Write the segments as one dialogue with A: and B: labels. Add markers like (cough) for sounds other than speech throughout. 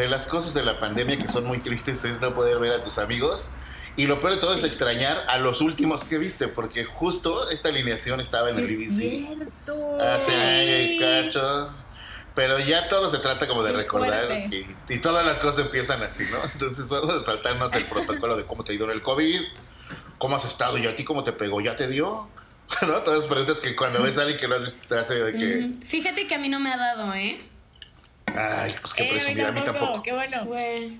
A: de las cosas de la pandemia que son muy tristes es no poder ver a tus amigos. Y lo peor de todo es extrañar a los últimos que viste, porque justo esta alineación estaba en el
B: Sí, es
A: IDC.
B: cierto.
A: Hace
C: Sí.
A: cacho. Pero ya todo se trata como de
B: Qué
A: recordar y, todas las cosas empiezan así, ¿no? Entonces vamos a saltarnos el protocolo de cómo te ha ido en el COVID, cómo has estado y a ti cómo te pegó, ¿ya te dio? (laughs) ¿No? Todas las preguntas que cuando ves a alguien que lo has visto te hace de que.
C: Fíjate que a mí no me ha dado, ¿eh?
A: Ay, pues que
B: Eh,
A: presumir, a mí tampoco.
B: Qué bueno.
C: Güey.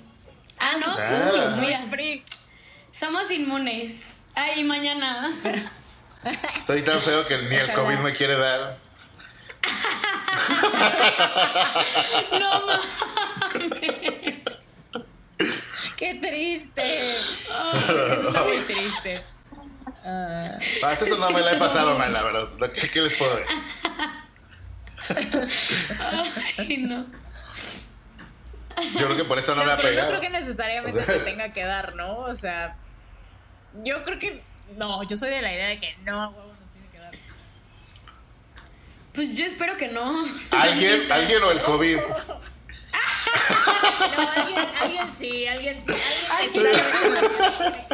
C: Ah, ¿no?
A: Ah.
C: Uy, mira, somos inmunes. Ay, mañana.
A: Estoy tan feo que ni el
C: Ojalá.
A: COVID me quiere dar. (laughs)
C: No, ma.
B: Qué triste. Eso está muy triste. Ah,
A: Ah, esta no me la he pasado mal, la verdad. ¿Qué, qué les puedo decir?
C: Ay, no.
A: Yo creo que por eso no me ha pegado.
B: creo que necesariamente
A: O sea-
B: se (laughs) tenga que dar, ¿no? O sea, yo creo que no, yo soy de la idea de que no, a huevo nos tiene que dar.
C: Pues yo espero que no.
A: ¿Alguien, (laughs) alguien o el COVID? (laughs)
B: No, alguien, alguien sí, alguien sí, alguien sí.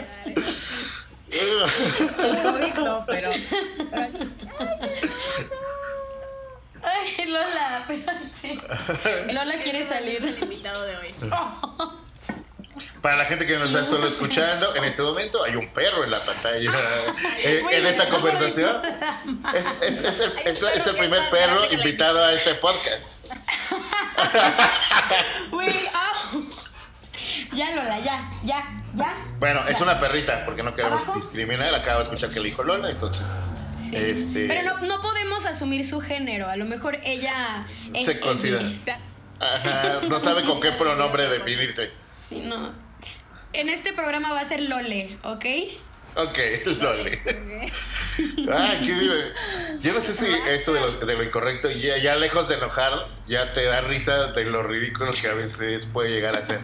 B: El COVID no, pero, pero
C: Ay, Lola, espérate. (laughs) Lola quiere salir.
B: el invitado de hoy. (laughs)
A: Para la gente que nos está solo escuchando, en este momento hay un perro en la pantalla. (laughs) Eh, en esta conversación es, es- es el, es el primer perro invitado a este podcast.
C: Güey. Ya, Lola, ya, ya, ya.
A: Bueno, es una perrita porque no queremos
C: ¿Abajo?
A: discriminar. Acabo de escuchar que le dijo Lola, entonces
C: Sí.
A: Este-
C: Pero no, no podemos asumir su género. A lo mejor ella es
A: Se considera. ajá, no sabe con qué pronombre (laughs) definirse.
C: Sí, no. En este programa va a ser Lole, ¿ok?
A: Ok, (laughs) Loli. Ah, qué Yo no sé si esto de lo, de lo incorrecto, ya, ya lejos de enojar, ya te da risa de lo ridículo que a veces puede llegar a ser.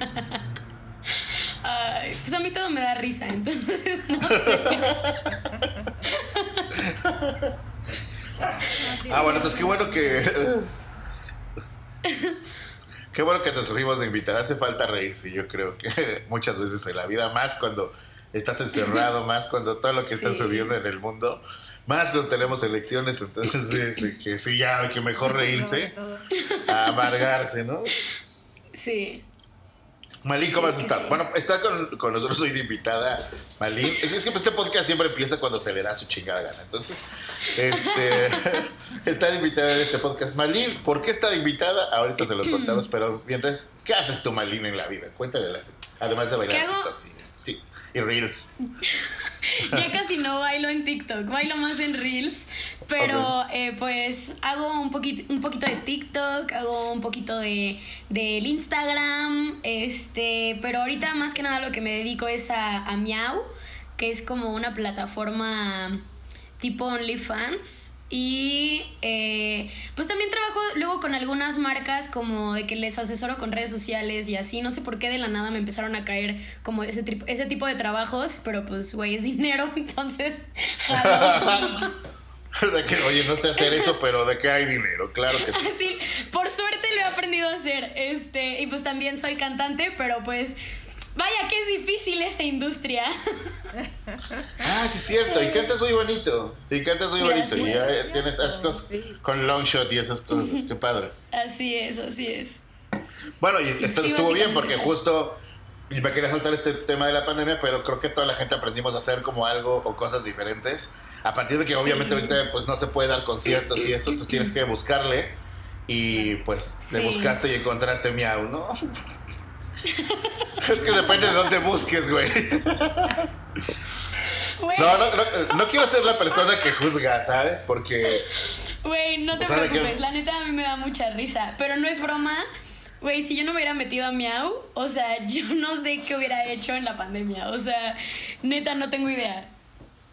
C: Pues a mí todo me da risa, entonces (laughs) no sé.
A: Ah, bueno, entonces qué bueno que. (laughs) Qué bueno que te sufrimos de invitar. Hace falta reírse, yo creo que (laughs) muchas veces en la vida, más cuando estás encerrado, (laughs) más cuando todo lo que está
C: Sí.
A: sucediendo en el mundo, más cuando tenemos elecciones, entonces que sí, ya, que mejor reírse a amargarse, ¿no?
C: Sí.
A: Malín, ¿cómo has
C: Sí,
A: estado?
C: sí.
A: Bueno, está con, con nosotros hoy de invitada Malín. Es, es que este podcast siempre empieza cuando se le da su chingada gana. Entonces, este, (laughs) está de invitada en este podcast. Malín, ¿por qué está de invitada? Ahorita se lo contamos, pero mientras, ¿qué haces tú, Malín, en la vida? Cuéntale, a la además de bailar
C: ¿Qué hago?
A: TikTok, sí, sí, y Reels. (laughs)
C: Ya casi no bailo en TikTok, bailo más en Reels, pero eh, pues hago un poquito, un poquito de TikTok, hago un poquito de del Instagram, este, pero ahorita más que nada lo que me dedico es a, a Miau, que es como una plataforma tipo OnlyFans. Y eh, pues también trabajo luego con algunas marcas como de que les asesoro con redes sociales y así. No sé por qué de la nada me empezaron a caer como ese, ese tipo de trabajos, pero pues güey, es dinero, (laughs) entonces... (laughs)
A: De que, oye, no sé hacer eso, pero de que hay dinero, claro que sí. (laughs)
C: Sí, por suerte lo he aprendido a hacer. Este, y pues también soy cantante, pero pues vaya que es difícil esa industria. (laughs)
A: Ah, sí, es cierto. Y cantas muy bonito. Y cantas muy bonito. Y ya
C: Gracias.
A: tienes esas cosas con long shot y esas cosas. (laughs) Qué padre.
C: Así es, así es.
A: Bueno, y esto
C: Sí,
A: estuvo bien porque justo y me quería saltar este tema de la pandemia, pero creo que toda la gente aprendimos a hacer como algo o cosas diferentes. A partir de que obviamente ahorita pues no se puede dar conciertos y eso, pues tienes que buscarle. Y pues le buscaste y encontraste miau, ¿no? (laughs) es que depende de dónde busques, güey.
C: Güey,
A: No, no, no, no quiero ser la persona que juzga, ¿sabes? Porque
C: güey, no te
A: que-
C: preocupes, la neta a mí me da mucha risa, pero no es broma. Güey, si yo no me hubiera metido a Miau, o sea, (laughs) yo no sé qué hubiera hecho en la pandemia. O sea, neta, no tengo idea.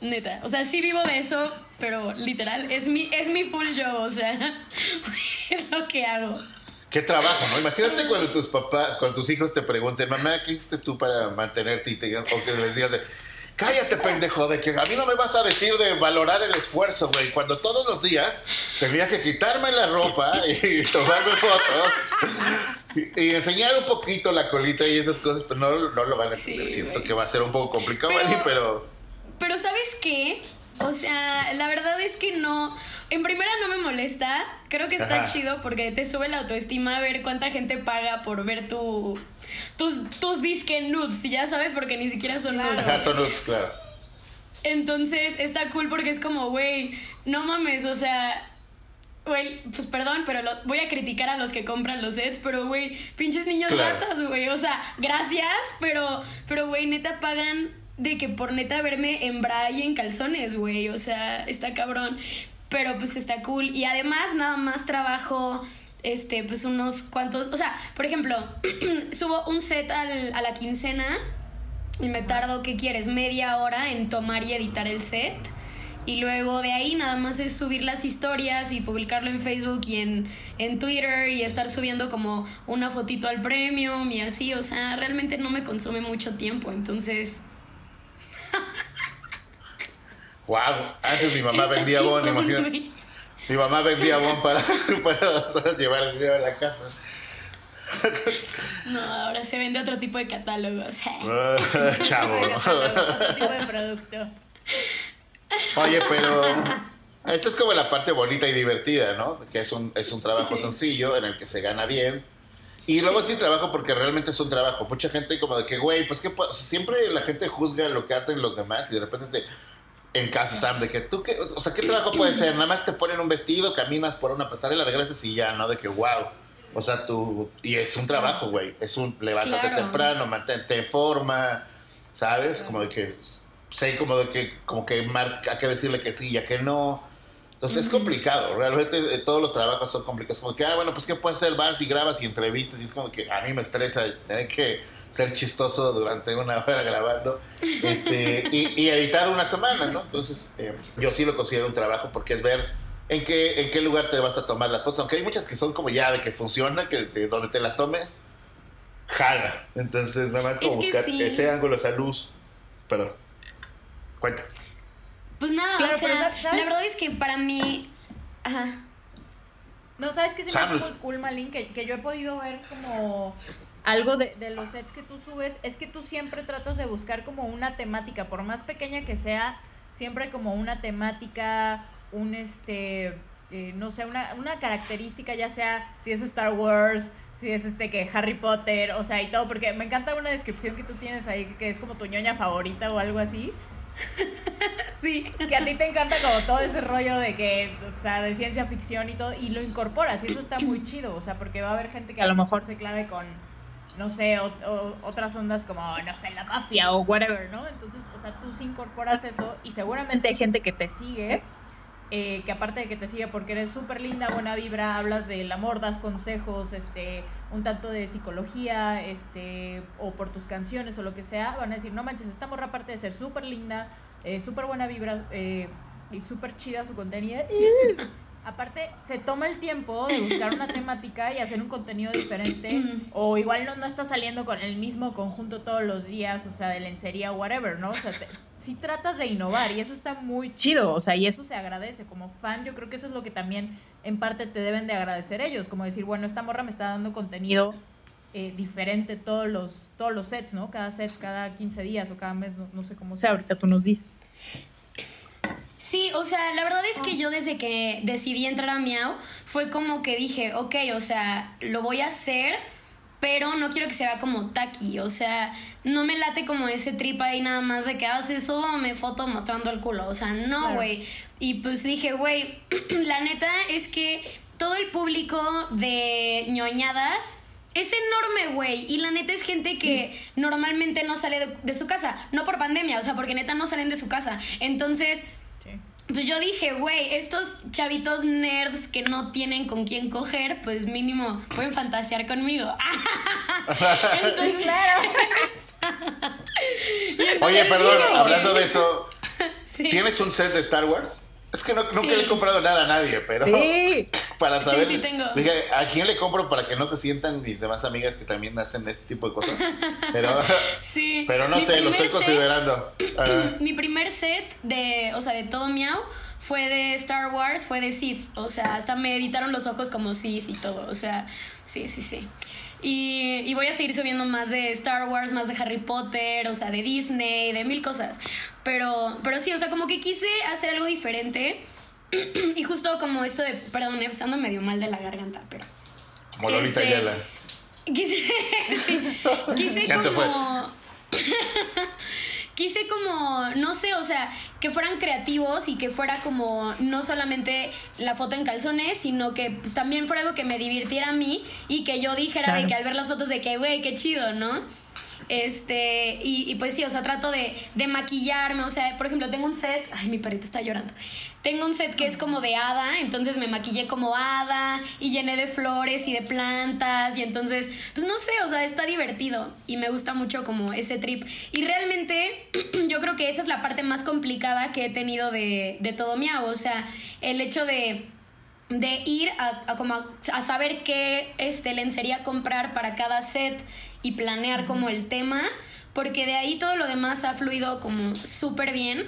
C: Neta. O sea, sí vivo de eso, pero literal, es mi, es mi full job, o sea, (laughs) es lo que hago.
A: Qué trabajo, ¿no? Imagínate cuando tus papás, cuando tus hijos te pregunten, mamá, ¿qué hiciste tú para mantenerte? Y te o que les digas de, cállate, pendejo, de que a mí no me vas a decir de valorar el esfuerzo, güey. Cuando todos los días tenía que quitarme la ropa y (laughs) tomarme fotos Y, enseñar un poquito la colita y esas cosas, pero no, no lo van a entender. Siento que va a ser un poco complicado, pero, pero...
C: Pero ¿sabes qué? O sea, la verdad es que no. En primera no me molesta. Creo que está chido porque te sube la autoestima a ver cuánta gente paga por ver tu, tus, tus disque nudes, ya sabes, porque ni siquiera son nudes.
A: Ajá, son nudes, claro.
C: Entonces está cool porque es como, güey, no mames, o sea, güey, pues perdón, pero lo, voy a criticar a los que compran los sets, pero güey, pinches niños ratas, güey, o sea, gracias, pero, pero güey, neta pagan de que por neta verme en bra y en calzones, güey, o sea, está cabrón, pero pues está cool y además nada más trabajo este, pues unos cuantos, o sea, por ejemplo, (clears throat) subo un set al, a la quincena y me tardo, ¿qué quieres? Media hora en tomar y editar el set. Y luego de ahí nada más es subir las historias y publicarlo en Facebook y en, en Twitter y estar subiendo como una fotito al premio y así. O sea, realmente no me consume mucho tiempo. Entonces...
A: wow, antes mi mamá vendía bon, imagínate. Mi mamá vendía bon para, (laughs) para llevar el dinero a la casa.
C: No, ahora se vende otro tipo de (laughs) catálogo.
A: Chavo.
B: otro tipo de producto.
A: Oye, pero (laughs) esta es como la parte bonita y divertida, ¿no? Que es un, es un trabajo sencillo en el que se gana bien. Y luego sí. trabajo porque realmente es un trabajo. Mucha gente como de que, güey, pues que siempre la gente juzga lo que hacen los demás y de repente es de, en caso, Sam, de que tú, qué, o sea, ¿qué trabajo puede ser? Nada más te ponen un vestido, caminas por una pasarela, regresas y ya, ¿no? De que, wow. O sea, tú, y es un trabajo, güey. Es un levántate temprano, mantente en forma, ¿sabes? Como de que sé como de que como que marca, hay que decirle que sí, ya que no. Entonces es complicado, realmente eh, todos los trabajos son complicados. Como que, ah, bueno, pues ¿qué puedes hacer? Vas y grabas y entrevistas y es como que a mí me estresa tener que ser chistoso durante una hora grabando este, y, editar una semana, ¿no? Entonces eh, yo sí lo considero un trabajo porque es ver en qué, en qué lugar te vas a tomar las fotos, aunque hay muchas que son como ya de que funciona, que donde te las tomes, jala. Entonces nada más como buscar ese ángulo, esa luz, perdón. Cuenta.
C: Pues nada, o sea, la verdad es que para mí. Ajá.
B: No, ¿sabes qué se me hace muy cool, Malin? Que, que yo he podido ver como algo de, de, los sets que tú subes, es que tú siempre tratas de buscar como una temática, por más pequeña que sea, siempre como una temática, un este, eh, no sé, una, una característica, ya sea si es Star Wars, si es este que Harry Potter, o sea, y todo, porque me encanta una descripción que tú tienes ahí, que es como tu ñoña favorita o algo así. (laughs)
C: sí.
B: Que a ti te encanta como todo ese rollo de que, o sea, de ciencia ficción y todo, y lo incorporas, y eso está muy chido, o sea, porque va a haber gente que a lo mejor se clave con, no sé, otras ondas como, no sé, la mafia o whatever, ¿no? Entonces, o sea, tú sí incorporas eso, y seguramente hay gente que te sigue eh, que aparte de que te sigue porque eres súper linda, buena vibra, hablas del amor, das consejos, este, un tanto de psicología, este, o por tus canciones o lo que sea, van a decir, no manches, esta morra aparte de ser súper linda, eh, súper buena vibra eh, y súper chida su contenido. Aparte, se toma el tiempo de buscar una (laughs) temática y hacer un contenido diferente, o igual no, no está saliendo con el mismo conjunto todos los días, o sea, de lencería o whatever, ¿no? O sea, si tratas de innovar y eso está muy chido, o sea, y eso se agradece. Como fan, yo creo que eso es lo que también en parte te deben de agradecer ellos, como decir, bueno, esta morra me está dando contenido eh, diferente todos los, todos los sets, ¿no? Cada set, cada 15 días o cada mes, no, sé cómo sea, ahorita tú nos dices.
C: Sí, o sea, la verdad es que yo desde que decidí entrar a Miau fue como que dije, ok, o sea, lo voy a hacer pero no quiero que se vea como taqui, o sea, no me late como ese trip ahí nada más de que haces, ah, me foto mostrando el culo, o sea, no, güey. Y pues dije, güey, (clears throat) la neta es que todo el público de ñoñadas es enorme, güey. Y la neta es gente que normalmente no sale de, de, su casa. No por pandemia, o sea, porque neta no salen de su casa. Entonces, pues yo dije, güey, estos chavitos nerds que no tienen con quién coger, pues mínimo pueden fantasear conmigo. (laughs) Entonces, claro. (laughs)
A: Oye, perdón, hablando de eso, (laughs) ¿tienes un set de Star Wars? Es que no, nunca le he comprado nada a nadie, pero (laughs) para saber.
C: Sí, sí tengo.
A: Dije, ¿a quién le compro para que no se sientan mis demás amigas que también hacen este tipo de cosas? (laughs) Pero,
C: sí.
A: pero no sé, lo estoy considerando. (clears throat)
C: Mi primer set de, o sea, de todo miau fue de Star Wars, fue de Sith. O sea, hasta me editaron los ojos como Sith y todo. O sea, sí, sí, sí. Y, y voy a seguir subiendo más de Star Wars, más de Harry Potter, o sea, de Disney, de mil cosas. Pero, pero sí, o sea, como que quise hacer algo diferente. (clears throat) y justo como esto de, perdón, ando medio mal de la garganta, pero...
A: Como Lolita
C: Este,
A: Ayala. (laughs)
C: Quise, (laughs) quise como... (laughs) quise como, no sé, o sea, que fueran creativos y que fuera como no solamente la foto en calzones, sino que pues, también fuera algo que me divirtiera a mí y que yo dijera de que al ver las fotos de que, güey, qué chido, ¿no? Este, y, y pues sí, o sea, trato de, de maquillarme, o sea, por ejemplo, tengo un set, ay, mi perrito está llorando. Tengo un set que es como de hada, entonces me maquillé como hada y llené de flores y de plantas y entonces, pues no sé, o sea, está divertido y me gusta mucho como ese trip. Y realmente (clears throat) yo creo que esa es la parte más complicada que he tenido de, de todo mi hago, o sea, el hecho de de ir a, a como a, a saber qué este, lencería comprar para cada set y planear como el tema, porque de ahí todo lo demás ha fluido como súper bien.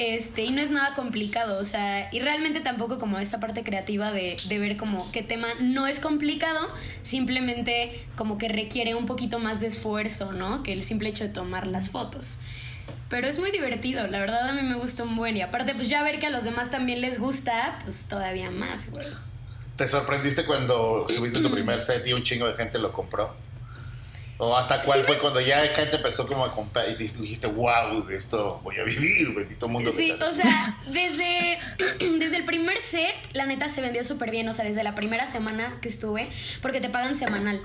C: Este, y no es nada complicado, o sea, y realmente tampoco como esa parte creativa de, de ver como qué tema no es complicado, simplemente como que requiere un poquito más de esfuerzo, ¿no? Que el simple hecho de tomar las fotos. Pero es muy divertido, la verdad a mí me gusta un buen. Y aparte, pues ya ver que a los demás también les gusta, pues todavía más, güey.
A: ¿Te sorprendiste cuando subiste tu primer set y un chingo de gente lo compró? ¿O hasta cuál
C: Sí,
A: fue cuando ya gente empezó como a comprar y te dijiste, wow, de esto voy a vivir, bendito mundo?
C: Sí,
A: metal"?
C: o sea, desde, (clears throat) desde el primer set, la neta se vendió súper bien. O sea, desde la primera semana que estuve, porque te pagan semanal.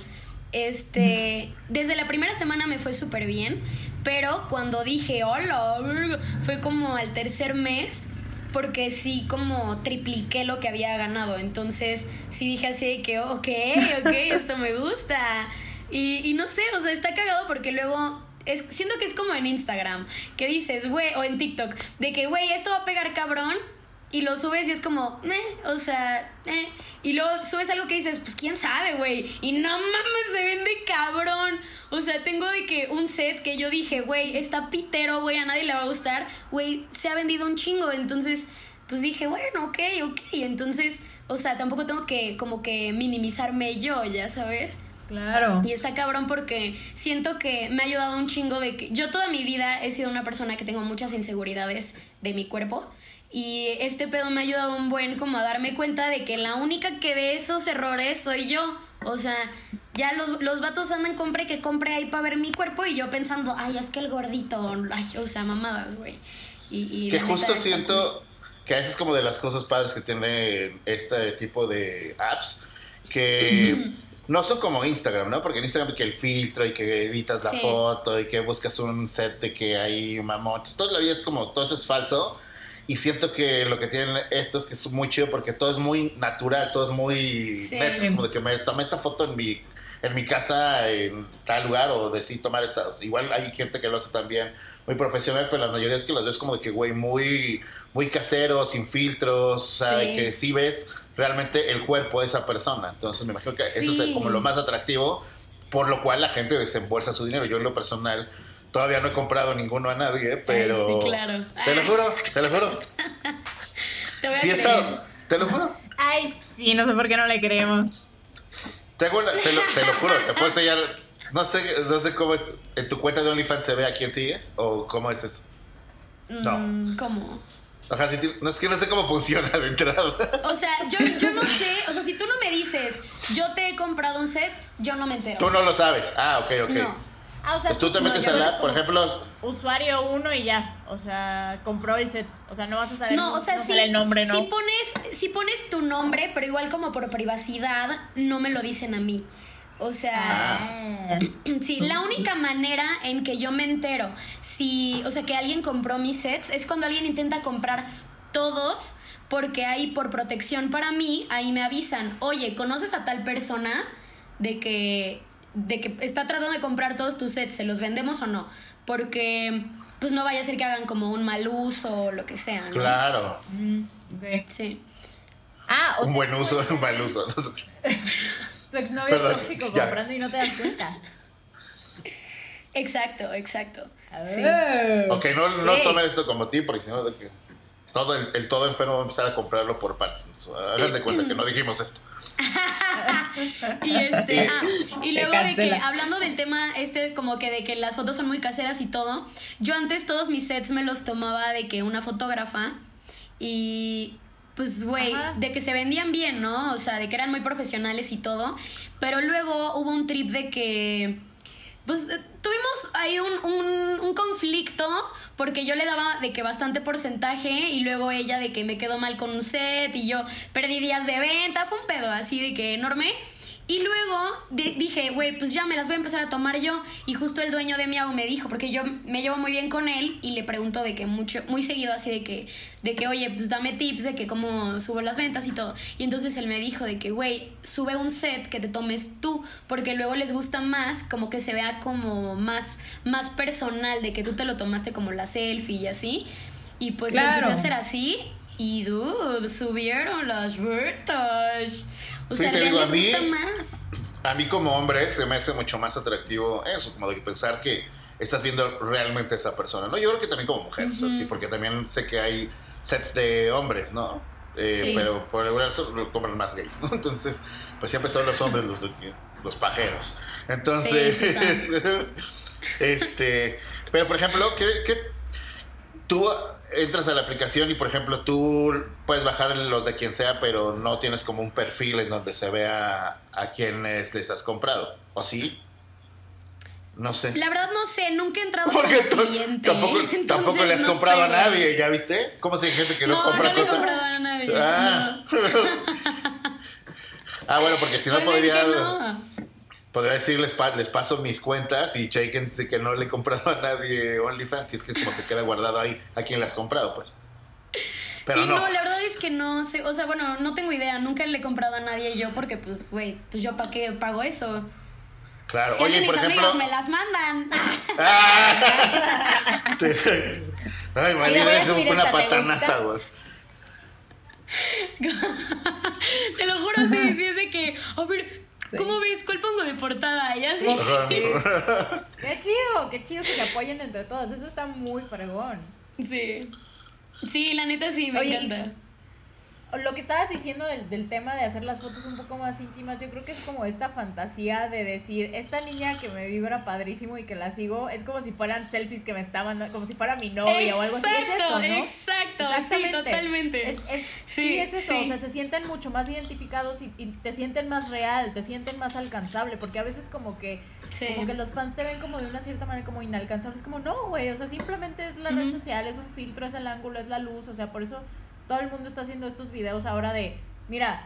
C: Este, desde la primera semana me fue súper bien, pero cuando dije, hola, verga", fue como al tercer mes, porque sí, como tripliqué lo que había ganado. Entonces, sí dije así de que, ok, ok, esto me gusta. Y, y no sé, o sea, está cagado porque luego es, siento que es como en Instagram, que dices, güey, o en TikTok, de que, güey, esto va a pegar cabrón, y lo subes y es como, eh, o sea, eh. Y luego subes algo que dices, pues quién sabe, güey. Y no mames, se vende cabrón. O sea, tengo de que un set que yo dije, güey, está pitero, güey, a nadie le va a gustar. Güey, se ha vendido un chingo. Entonces, pues dije, bueno, ok, ok. Entonces, o sea, tampoco tengo que como que minimizarme yo, ya sabes.
B: Claro.
C: Y está cabrón porque siento que me ha ayudado un chingo de que yo toda mi vida he sido una persona que tengo muchas inseguridades de mi cuerpo y este pedo me ha ayudado un buen como a darme cuenta de que la única que ve esos errores soy yo. O sea, ya los, los vatos andan compre que compre ahí para ver mi cuerpo y yo pensando, ay, es que el gordito, ay, o sea, mamadas, güey. Y, y
A: Que justo siento que a veces es como de las cosas padres que tiene este tipo de apps, que no son como Instagram, ¿no? Porque en Instagram que el filtro y que editas la
C: Sí.
A: foto y que buscas un set de que hay mamotes, todo la vida es como, todo eso es falso. Y siento que lo que tienen esto es que es muy chido porque todo es muy natural, todo es muy
C: Sí.
A: neto, es como de que me tomé esta foto en mi, en mi casa en tal lugar o decidí tomar esta. Igual hay gente que lo hace también muy profesional, pero la mayoría es que los ves como de que, güey, muy, muy caseros, sin filtros, o sea,
C: Sí.
A: que sí ves realmente el cuerpo de esa persona. Entonces me imagino que eso es como lo más atractivo, por lo cual la gente desembolsa su dinero. Yo en lo personal todavía no he comprado ninguno a nadie, pero...
C: sí, claro.
A: Te lo juro, te lo juro. (laughs)
C: Te voy a
A: Sí he
C: creer.
A: estado, te lo juro.
B: Ay, sí, no sé por qué no le creemos.
A: Tengo una- te, lo, te lo juro, te puedo enseñar. No sé, no sé cómo es. ¿En tu cuenta de OnlyFans se ve a quién sigues? ¿O cómo es eso? No.
C: Mm, ¿Cómo?
A: Ajá, sí, ti- no, es que no sé cómo funciona de entrada.
C: O sea, yo, yo no sé, o sea, si tú no me dices, yo te he comprado un set, yo no me entero.
A: Tú no lo sabes. Ah, ok, ok.
C: No.
B: Ah, o sea,
A: Pues tú te
B: no,
A: metes a app, por ejemplo.
B: Usuario uno y ya. O sea, compró el set. O sea, no vas a saber
C: No, o sea,
B: no
C: sí,
B: sale el nombre, ¿no?
C: sí pones, sí pones tu nombre, pero igual como por privacidad, no me lo dicen a mí. O sea,
B: Ah. (clears throat)
C: sí, la única manera en que yo me entero si, o sea, que alguien compró mis sets es cuando alguien intenta comprar todos, porque ahí por protección para mí, ahí me avisan, oye, ¿conoces a tal persona de que, de que está tratando de comprar todos tus sets, ¿se los vendemos o no? Porque pues no vaya a ser que hagan como un mal uso o lo que sea, ¿no?
A: Claro.
B: Mm.
C: Sí.
B: Ah, o
A: Un
B: sea,
A: buen uso, un mal uso. no sé. (laughs)
B: tu exnovio
A: Perdón,
B: tóxico
A: ya.
B: comprando y no te das cuenta.
C: Exacto, exacto. Sí.
B: Ah.
A: Ok, no, no
B: Sí.
A: tomen esto como ti, porque si no, de que todo el, el todo enfermo va a empezar a comprarlo por partes. Hagan de cuenta que no dijimos esto. (laughs)
C: y este, ah, y luego de que hablando del tema este como que de que las fotos son muy caseras y todo, yo antes todos mis sets me los tomaba de que una fotógrafa y pues güey, de que se vendían bien, ¿no? O sea, de que eran muy profesionales y todo, pero luego hubo un trip de que pues eh, tuvimos ahí un, un, un conflicto porque yo le daba de que bastante porcentaje y luego ella de que me quedó mal con un set y yo perdí días de venta, fue un pedo así de que enorme. Y luego de- dije, güey, pues ya me las voy a empezar a tomar yo. Y justo el dueño de Miau me dijo, porque yo me llevo muy bien con él y le pregunto de que mucho, muy seguido así de que, de que, oye, pues dame tips de que cómo subo las ventas y todo. Y entonces él me dijo de que, güey, sube un set que te tomes tú, porque luego les gusta más, como que se vea como más, más personal, de que tú te lo tomaste como la selfie y así. Y pues lo
B: Claro.
C: empecé a hacer así. Y dude, subieron las ventas. O
A: Sí,
C: sea, les
A: digo, a mí-
C: gusta más.
A: A mí como hombre se me hace mucho más atractivo eso, como de pensar que estás viendo realmente a esa persona, ¿no? Yo creo que también como mujer, o sea, sí, porque también sé que hay sets de hombres, ¿no? Eh,
C: Sí.
A: Pero por regular son- lo compran más gays, ¿no? (laughs) Entonces, pues siempre son los hombres los, los pajeros. Entonces,
C: sí (laughs)
A: este, pero por ejemplo, ¿qué, qué tú entras a la aplicación y por ejemplo tú puedes bajar los de quien sea, pero no tienes como un perfil en donde se vea a quienes les has comprado, ¿o sí? No sé.
C: La verdad no sé, nunca he entrado
A: Porque
C: como cliente.
A: tampoco, (laughs)
C: entonces
A: tampoco le has
C: no
A: comprado a nadie. ¿ya viste? ¿Cómo si hay gente que no,
C: No,
A: compra
C: no le he
A: cosas?
C: comprado a nadie.
A: Ah. (laughs) ah, bueno, porque si no
C: Pues es
A: podría, pa- les paso mis cuentas y chequen que no le he comprado a nadie OnlyFans, si es que como se queda guardado ahí a quien le has comprado, pues. Pero
C: sí,
A: no.
C: no. la verdad es que no sé, o sea, bueno, no tengo idea, nunca le he comprado a nadie yo porque pues, güey, pues yo para qué pago eso.
A: Claro,
C: Si
A: oye, por
C: mis
A: ejemplo.
C: amigos me las mandan.
A: ¡Ah! (laughs) Te- Ay, María,
B: subir
A: una
B: esta, ¿te
A: patanaza, güey. (laughs)
C: Te lo juro, sí, sí, es de que, a ver, ¿cómo ves? ¿Cuál pongo de portada? Y así.
B: Qué chido, qué chido que se apoyen entre todas. Eso está muy fregón.
C: Sí. Sí, la neta sí, me
B: Oye, y-
C: encanta.
B: Lo que estabas diciendo del, del tema de hacer las fotos un poco más íntimas, yo creo que es como esta fantasía de decir, esta niña que me vibra padrísimo y que la sigo, es como si fueran selfies que me estaban, como si fuera mi novia o algo así. Es eso, ¿no?
C: Exacto, sí, totalmente.
B: Es, es-
C: Sí,
B: sí, es eso.
C: sí.
B: O sea, se sienten mucho más identificados y, y te sienten más real, te sienten más alcanzable, porque a veces como que,
C: Sí.
B: como que los fans te ven como de una cierta manera como inalcanzable. Es como, no, güey, o sea, simplemente es la red social, es un filtro, es el ángulo, es la luz, o sea, por eso todo el mundo está haciendo estos videos ahora de, mira,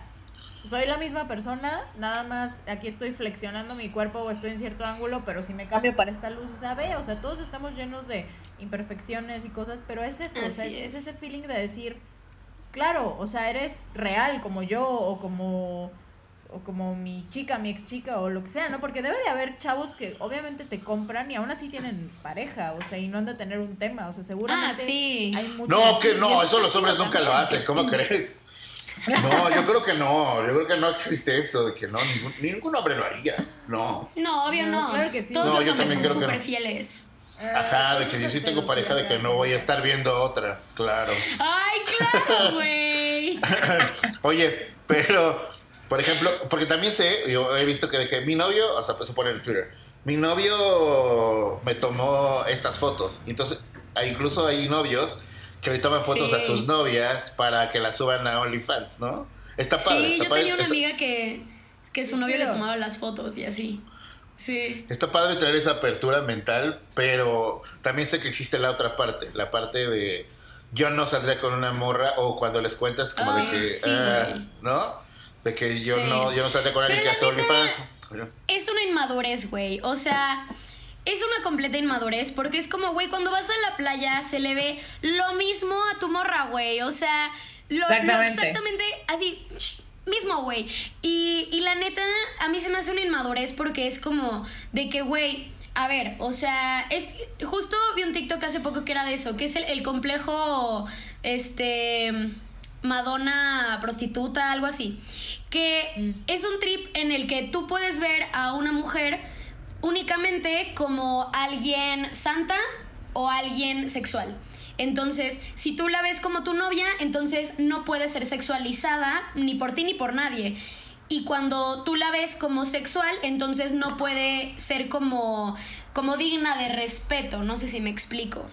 B: soy la misma persona, nada más aquí estoy flexionando mi cuerpo o estoy en cierto ángulo, pero si me cambio para esta luz, o sea, ve, o sea, todos estamos llenos de imperfecciones y cosas, pero es eso, o sea, es, es. ese feeling de decir, claro, o sea, eres real como yo o como o como mi chica, mi ex chica o lo que sea, ¿no? Porque debe de haber chavos que obviamente te compran y aún así tienen pareja, o sea, y no han de tener un tema, o sea, seguramente
C: Ah, sí.
B: hay muchos
A: No, que no, eso los hombres nunca lo hacen, ¿cómo crees? No, yo creo que no, yo creo que no existe eso, de que no, ningún, ningún hombre lo haría, no.
C: No, obvio
B: No,
C: no.
B: claro que sí.
C: Todos
A: No,
C: los
A: yo
C: hombres son súper
A: no.
C: fieles.
A: Ajá, de que yo sí tengo pareja, de que no voy a estar viendo otra, claro.
C: Ay, claro, güey. (laughs)
A: Oye, pero, por ejemplo, porque también sé, yo he visto que de que mi novio, o sea, pues poner en Twitter, mi novio me tomó estas fotos. Entonces, ah, incluso hay novios que le toman fotos
C: Sí.
A: a sus novias para que las suban a OnlyFans, ¿no? Está padre.
C: Sí,
A: está
C: yo
A: padre.
C: tenía una amiga que, que su novio le tomaba las fotos y así. Sí.
A: Está padre tener esa apertura mental, pero también sé que existe la otra parte, la parte de yo no saldría con una morra o cuando les cuentas como de
C: Ah,
A: que,
C: sí,
A: ah. ¿no? De que yo
C: Sí.
A: no yo no saldría con alguien que hace OnlyFans.
C: Es una inmadurez, güey. O sea, es una completa inmadurez porque es como, güey, cuando vas a la playa se le ve lo mismo a tu morra, güey. O sea, lo, lo
B: Exactamente.
C: exactamente así. Mismo, güey. Y, y la neta, a mí se me hace una inmadurez porque es como de que, güey, a ver, o sea, es justo vi un TikTok hace poco que era de eso, que es el, el complejo, este, Madonna prostituta, algo así. Que es un trip en el que tú puedes ver a una mujer únicamente como alguien santa o alguien sexual. Entonces, si tú la ves como tu novia, entonces no puede ser sexualizada ni por ti ni por nadie. y cuando tú la ves como sexual, entonces no puede ser como, como digna de respeto, no sé si me explico.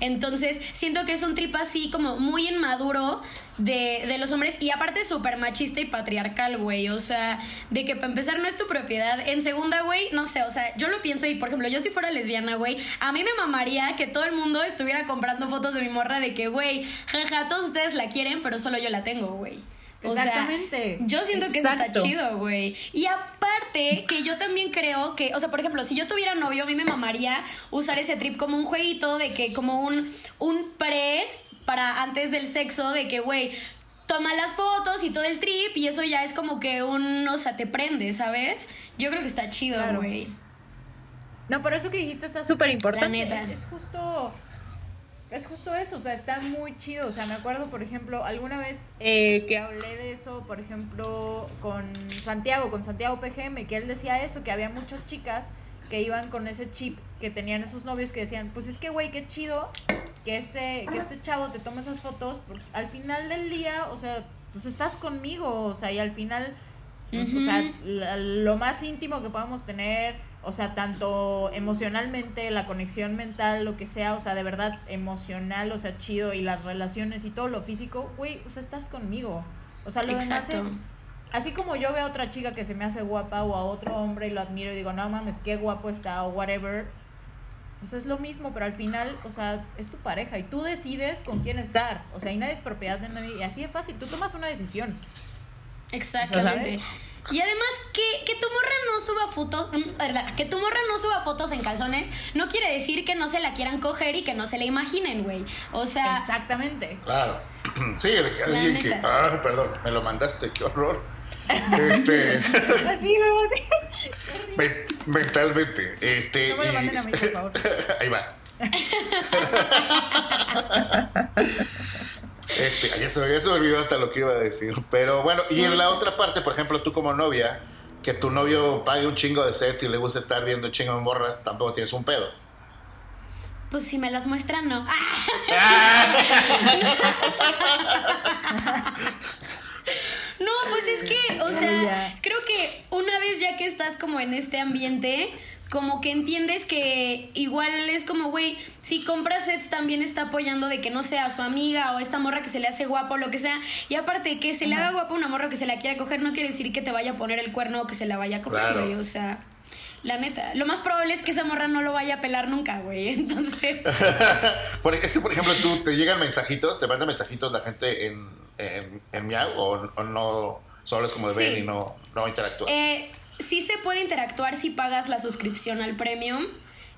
C: Entonces, siento que es un trip así como muy inmaduro de, de los hombres y aparte súper machista y patriarcal, güey. O sea, de que para empezar no es tu propiedad. En segunda, güey, no sé, o sea, yo lo pienso y por ejemplo, yo si fuera lesbiana, güey, a mí me mamaría que todo el mundo estuviera comprando fotos de mi morra de que, güey, jaja, todos ustedes la quieren, pero solo yo la tengo, güey.
B: Exactamente.
C: yo siento que eso está chido, güey. Y aparte, que yo también creo que, o sea, por ejemplo, si yo tuviera novio, a mí me mamaría usar ese trip como un jueguito de que, como un, un pre para antes del sexo, de que, güey, toma las fotos y todo el trip y eso ya es como que un, o sea, te prende, ¿sabes? Yo creo que está chido, güey.
B: No, pero eso que dijiste está súper importante.
C: neta.
B: es justo es justo eso, o sea, está muy chido. O sea, me acuerdo, por ejemplo, alguna vez eh, que hablé de eso, por ejemplo, con Santiago, con Santiago PGM, que él decía eso, que había muchas chicas que iban con ese chip, que tenían esos novios que decían, pues es que, güey, qué chido que este, que este chavo te tome esas fotos, porque al final del día, o sea, pues estás conmigo, o sea, y al final, pues, o sea, lo más íntimo que podamos tener o sea, tanto emocionalmente, la conexión mental, lo que sea, o sea, de verdad emocional, o sea, chido, y las relaciones y todo lo físico, güey, o sea, estás conmigo. O sea, lo demás es. Así como yo veo a otra chica que se me hace guapa o a otro hombre y lo admiro y digo, no mames, qué guapo está o whatever. Pues es lo mismo, pero al final, o sea, es tu pareja y tú decides con quién estar. O sea, y nadie es propiedad de nadie. Y así es fácil, tú tomas una decisión.
C: Exactamente. Y además que, que tu morra no suba fotos, mm, que tu morra no suba fotos en calzones, no quiere decir que no se la quieran coger y que no se la imaginen, güey. O sea.
B: Exactamente.
A: Claro. (clears throat) Sí, de que alguien que. Ah, perdón, me lo mandaste, qué horror. Este. (laughs)
B: Así
A: me mentalmente. Este.
B: No me lo manden a mí, por (laughs) favor.
A: Ahí va. (laughs) Este, ya se, me olvidó hasta lo que iba a decir. Pero bueno, y en la otra parte, por ejemplo, tú como novia, que tu novio pague un chingo de sets y le gusta estar viendo un chingo de morras, tampoco tienes un pedo.
C: Pues si me las muestran, no. (laughs) No, pues es que, o sea, creo que una vez ya que estás como en este ambiente, como que entiendes que igual es como, güey, si compras sets también está apoyando de que no sea su amiga o esta morra que se le hace guapo o lo que sea. Y aparte, que se le haga guapo una morra que se la quiera coger no quiere decir que te vaya a poner el cuerno o que se la vaya a coger, güey. O sea, la neta. Lo más probable es que esa morra no lo vaya a pelar nunca, güey. (laughs) Entonces. (laughs)
A: por, es que, por ejemplo, tú te llegan mensajitos, te mandan mensajitos la gente en, en, en Miau o, no solo es como de ven y no, no interactúas.
C: Eh sí se puede interactuar si pagas la suscripción al premium.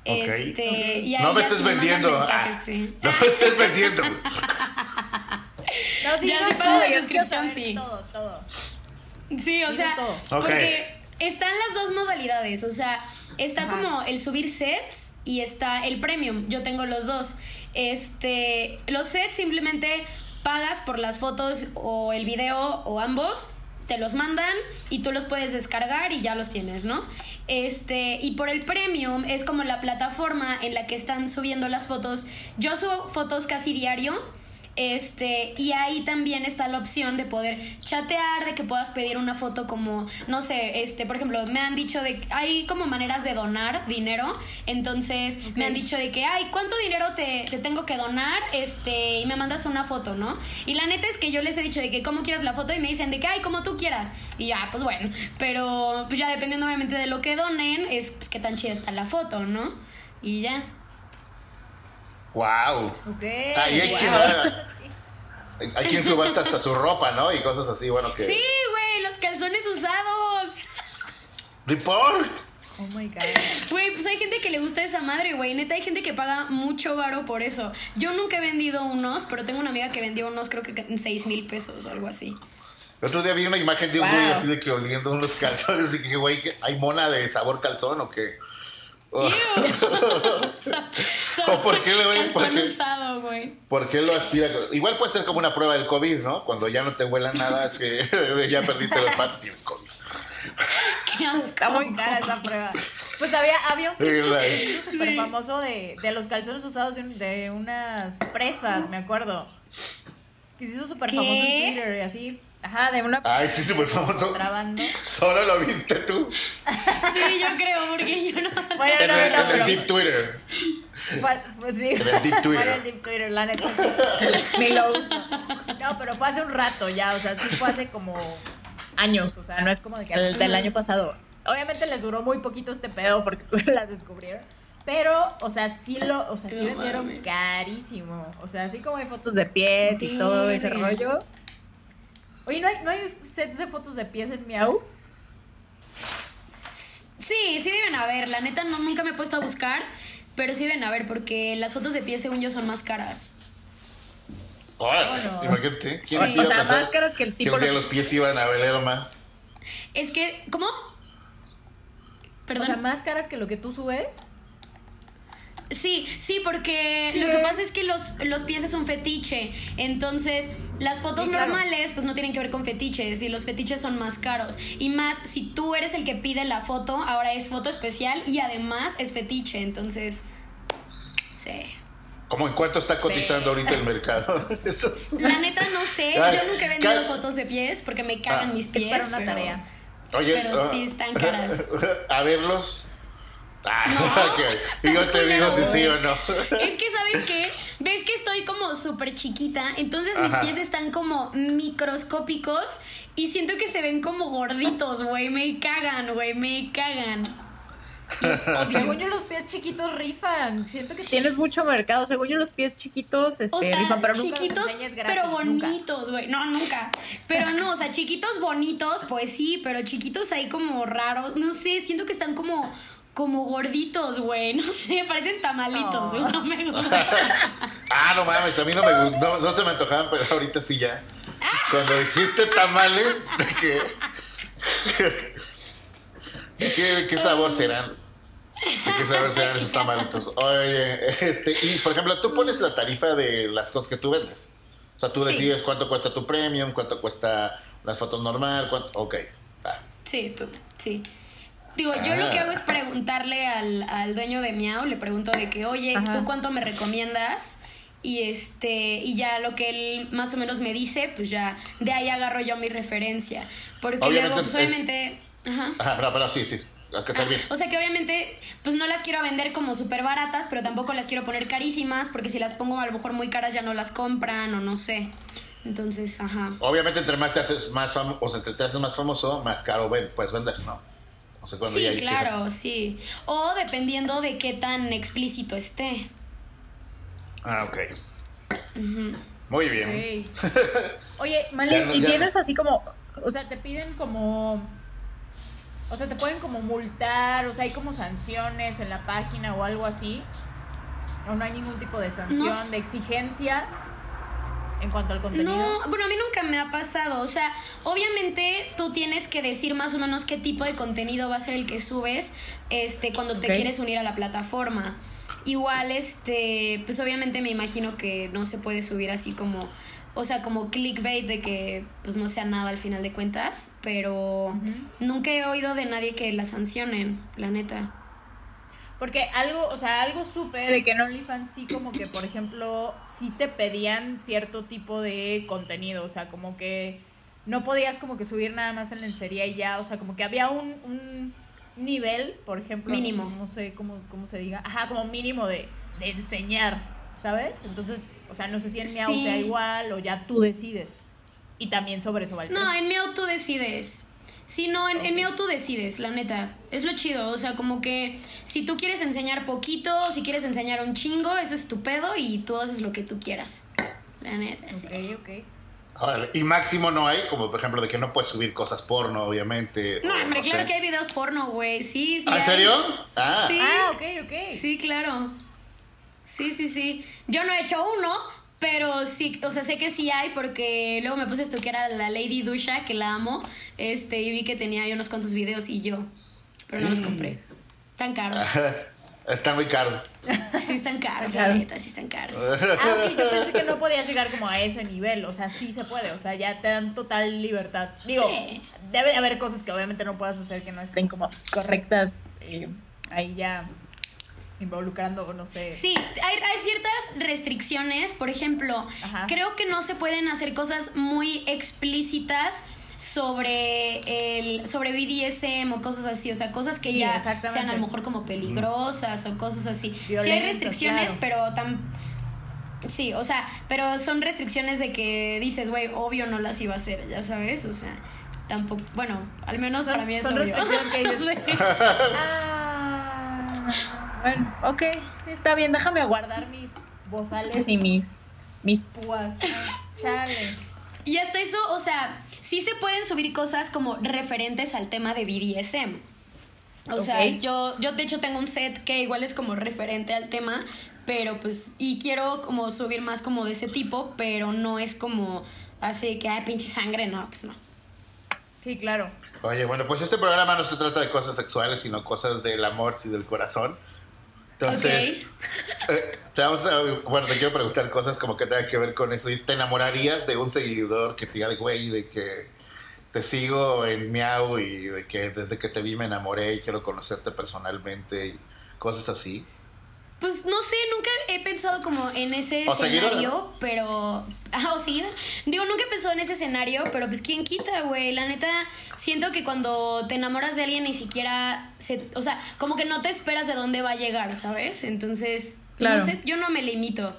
C: Este, Y ahí
A: no me estés vendiendo. Ah, No me estés vendiendo. (laughs) no,
C: sí, ya si pagas la suscripción, sí.
B: Todo, todo.
C: Sí, o sea, porque están las dos modalidades. O sea, está como el subir sets y está el premium. Yo tengo los dos. Este, los sets simplemente pagas por las fotos o el video o ambos te los mandan y tú los puedes descargar y ya los tienes, ¿no? Este, y por el premium es como la plataforma en la que están subiendo las fotos. Yo subo fotos casi diario este, y ahí también está la opción de poder chatear, de que puedas pedir una foto como, no sé, este, por ejemplo, me han dicho de hay como maneras de donar dinero, entonces me han dicho de que, ay, ¿cuánto dinero te, tengo que donar? Este, y me mandas una foto, ¿no? Y la neta es que yo les he dicho de que cómo quieras la foto y me dicen de que, ay, como tú quieras. Y ya, pues bueno, pero pues ya dependiendo obviamente de lo que donen, es pues qué tan chida está la foto, ¿no? Y ya.
A: ¡Wow!
B: Okay,
A: Ahí hay, Quien, hay quien subasta hasta su ropa, ¿no? Y cosas así, bueno, que...
C: Sí, güey, los calzones usados.
A: ¿Report?
B: Oh my god.
C: Güey, pues hay gente que le gusta esa madre, güey. Neta, hay gente que paga mucho varo por eso. Yo nunca he vendido unos, pero tengo una amiga que vendió unos, creo que en 6 mil pesos o algo así.
A: El otro día vi una imagen de un güey así de que oliendo unos calzones y que, güey, ¿hay mona de sabor calzón o qué? (laughs) ¿O por qué le voy
C: por usado, güey.
A: ¿Por qué lo aspira? Igual puede ser como una prueba del COVID, ¿no? Cuando ya no te huela nada, es que (laughs) ya perdiste los patos, tienes COVID.
C: Qué asco.
B: Está muy cara esa prueba. Pues había, había un clip súper famoso de, de los calzones usados de, unas presas, me acuerdo. Que se hizo súper famoso en Twitter y así. Ajá, de una
A: Ay, sí, súper famoso.
B: grabando. (laughs)
A: Solo lo viste tú.
C: Sí, yo creo, porque yo no.
B: Bueno,
A: En
B: no,
A: el,
B: no,
A: en el Deep Twitter.
B: fue, fue- sí.
A: En el Deep Twitter.
B: En el Deep Twitter, la neta. Ni lo uso. No, pero fue hace un rato ya, o sea, sí fue hace como años, o sea, no es como de que el, del año pasado. Obviamente les duró muy poquito este pedo porque (laughs) la descubrieron. Pero, o sea, sí lo, o sea, sí vendieron carísimo. O sea, así como hay fotos de pies y todo ese rollo. Oye, ¿no hay, ¿no hay sets de fotos de pies en Miau?
C: Sí, sí deben haber. La neta, no, nunca me he puesto a buscar, pero sí deben haber, porque las fotos de pie, según yo, son más caras.
B: Vámonos.
A: imagínate. ¿Quién
C: Sí.
B: O sea,
A: pensar
B: más caras que el tipo
A: Que día
B: lo-
A: los pies iban a valer más.
C: Es que, ¿cómo? Perdón.
B: O sea, más caras que lo que tú subes.
C: Sí, sí, porque
B: ¿Qué?
C: lo que pasa es que los, los pies es un fetiche. Entonces, las fotos
B: claro.
C: normales pues no tienen que ver con fetiches y los fetiches son más caros. Y más, si tú eres el que pide la foto, ahora es foto especial y además es fetiche. Entonces, sí.
A: ¿Cómo en cuánto está cotizando
B: Sí.
A: ahorita el mercado? (laughs) (laughs) Es-
C: La neta no sé,
A: Ay,
C: yo nunca he vendido
A: ca-
C: fotos de pies porque me cagan
A: Ah.
C: mis
B: Es
C: pies.
B: para una
C: pero-
B: tarea.
A: Oye,
C: Pero
A: ah,
C: sí están caras. (laughs)
A: A verlos. Ah,
C: No, (laughs)
A: ok.
C: está
A: Y yo te digo si sí o no.
C: Es que, ¿sabes (laughs) qué? Ves que estoy como súper chiquita, entonces mis
A: Ajá.
C: pies están como microscópicos y siento que se ven como gorditos, güey. Me cagan, güey, me cagan. (laughs)
B: Según yo, los pies chiquitos rifan. Siento que tienes mucho mercado. Según yo, los pies chiquitos este,
C: O sea,
B: rifan, pero nunca
C: chiquitos,
B: gratis,
C: pero bonitos, güey. No, nunca. Pero no, o sea, chiquitos bonitos, pues sí, pero chiquitos ahí como raros. No sé, siento que están como, como gorditos, güey. No sé, (laughs) parecen tamalitos,
B: No.
C: me gusta. (laughs)
A: Ah, no mames, a mí no me gu- no, no se me antojaban, pero ahorita sí ya. Cuando dijiste tamales, (laughs) ¿de qué? ¿De qué, de qué sabor serán? ¿De qué sabor serán esos tamalitos? Oye, este, y por ejemplo, tú pones la tarifa de las cosas que tú vendes. O sea, tú
C: Sí.
A: decides cuánto cuesta tu premium, cuánto cuesta las fotos normal, cuánto. Ok. va.
C: Sí, tú, sí. Digo, yo lo que hago es preguntarle al, al dueño de Miau, le pregunto de que, oye,
B: Ajá.
C: ¿tú cuánto me recomiendas? Y este, y ya lo que él más o menos me dice, pues ya de ahí agarro yo mi referencia. Porque
A: Obviamente,
C: luego, pues
A: eh,
C: obviamente. Ajá.
A: Ajá, pero, pero sí, sí.
C: Ah,
A: bien.
C: o sea que obviamente, pues no las quiero vender como súper baratas, pero tampoco las quiero poner carísimas, porque si las pongo a lo mejor muy caras ya no las compran o no sé. Entonces, ajá.
A: Obviamente, entre más te haces más famoso, o sea, entre te haces más famoso, más caro puedes vender, ¿no? O sea, cuando ya
C: Sí,
A: hay
C: claro, sí. O dependiendo de qué tan explícito esté.
A: Ah, ok. Muy bien. (laughs)
B: Oye, Malin, ¿y tienes así como, o sea, te piden como, o sea, te pueden como multar, o sea, hay como sanciones en la página o algo así? ¿O no hay ningún tipo de sanción,
C: No
B: de exigencia en cuanto al contenido?
C: No, bueno, a mí nunca me ha pasado. O sea, obviamente tú tienes que decir más o menos qué tipo de contenido va a ser el que subes este, cuando te quieres unir a la plataforma. Igual, este, pues obviamente me imagino que no se puede subir así como, o sea, como clickbait de que pues no sea nada al final de cuentas, pero nunca he oído de nadie que la sancionen, la neta.
B: Porque algo, o sea, algo supe de que en OnlyFans sí como que, por ejemplo, sí te pedían cierto tipo de contenido, o sea, como que no podías como que subir nada más en lencería y ya, o sea, como que había un, un nivel, por ejemplo,
C: Mínimo.
B: no sé cómo, cómo se diga, ajá, como mínimo de, de enseñar, ¿sabes? Entonces, o sea, no sé si en
C: Sí.
B: sea igual o ya tú decides. Y también sobre eso va el
C: No, en mi auto decides. Sí, no, en, en mi auto decides, la neta. Es lo chido. O sea, como que si tú quieres enseñar poquito, si quieres enseñar un chingo, eso es tu pedo y tú haces lo que tú quieras. La neta, sí.
B: Ok, ok.
A: Órale. Y máximo no hay, como por ejemplo de que no puedes subir cosas porno, obviamente.
C: No,
A: o
C: hombre, claro que hay videos porno, güey. Sí, sí.
A: ¿Ah, ¿En
C: hay.
A: serio? Ah,
C: Sí.
B: Ah, ok, ok.
C: Sí, claro. Sí, sí, sí. Yo no he hecho uno, pero sí, o sea, sé que sí hay porque luego me puse a estoquear a la Lady Dusha, que la amo, este, y vi que tenía ahí unos cuantos videos y yo, pero no los
A: Mm.
C: compré. Tan caros. (laughs)
A: Están muy caros. (laughs)
C: Sí están caros,
B: Claro.
C: la neta, sí están caros. (laughs)
B: Ah, ok, yo pensé que no podías llegar como a ese nivel, o sea, sí se puede, o sea, ya te dan total libertad. Digo,
C: Sí.
B: debe de haber cosas que obviamente no puedas hacer que no estén como correctas, eh, ahí ya involucrando, no sé.
C: Sí, hay, hay ciertas restricciones. Por ejemplo,
B: Ajá.
C: creo que no se pueden hacer cosas muy explícitas sobre el sobre BDSM o cosas así, o sea, cosas que
B: Sí,
C: ya sean a lo mejor como peligrosas o cosas así. sí hay restricciones,
B: claro.
C: pero tan Sí, o sea, pero son restricciones de que dices, güey, obvio no las iba a hacer, ya sabes, o sea, tampoco, bueno, al menos
B: Son-
C: para mí es
B: son
C: obvio.
B: restricciones que dices. (laughs) (laughs) Ah, bueno, ok, sí, está bien, déjame aguardar mis bozales y mis, mis púas. Ah, Chale.
C: Y hasta eso, o sea, sí se pueden subir cosas como referentes al tema de BDSM. O sea, yo, yo de hecho tengo un set que igual es como referente al tema, pero pues, y quiero como subir más como de ese tipo, pero no es como así que, ay, pinche sangre, no, pues no.
B: Sí, claro.
A: Oye, bueno, pues este programa no se trata de cosas sexuales, sino cosas del amor y del corazón. Entonces, (laughs) eh, te vamos a, bueno, te quiero preguntar cosas como que tengan que ver con eso. ¿Y ¿Te enamorarías de un seguidor que te diga güey, de que te sigo en Miau y de que desde que te vi me enamoré y quiero conocerte personalmente y cosas así?
C: Pues no sé, nunca he pensado como en ese
A: O
C: escenario,
A: ¿no?
C: pero. Ah, o seguida. Digo, nunca he pensado en ese escenario, pero pues quién quita, güey. La neta, siento que cuando te enamoras de alguien ni siquiera. Se, o sea, como que no te esperas de dónde va a llegar, ¿sabes? Entonces, pues,
B: Claro.
C: no sé, yo no me limito.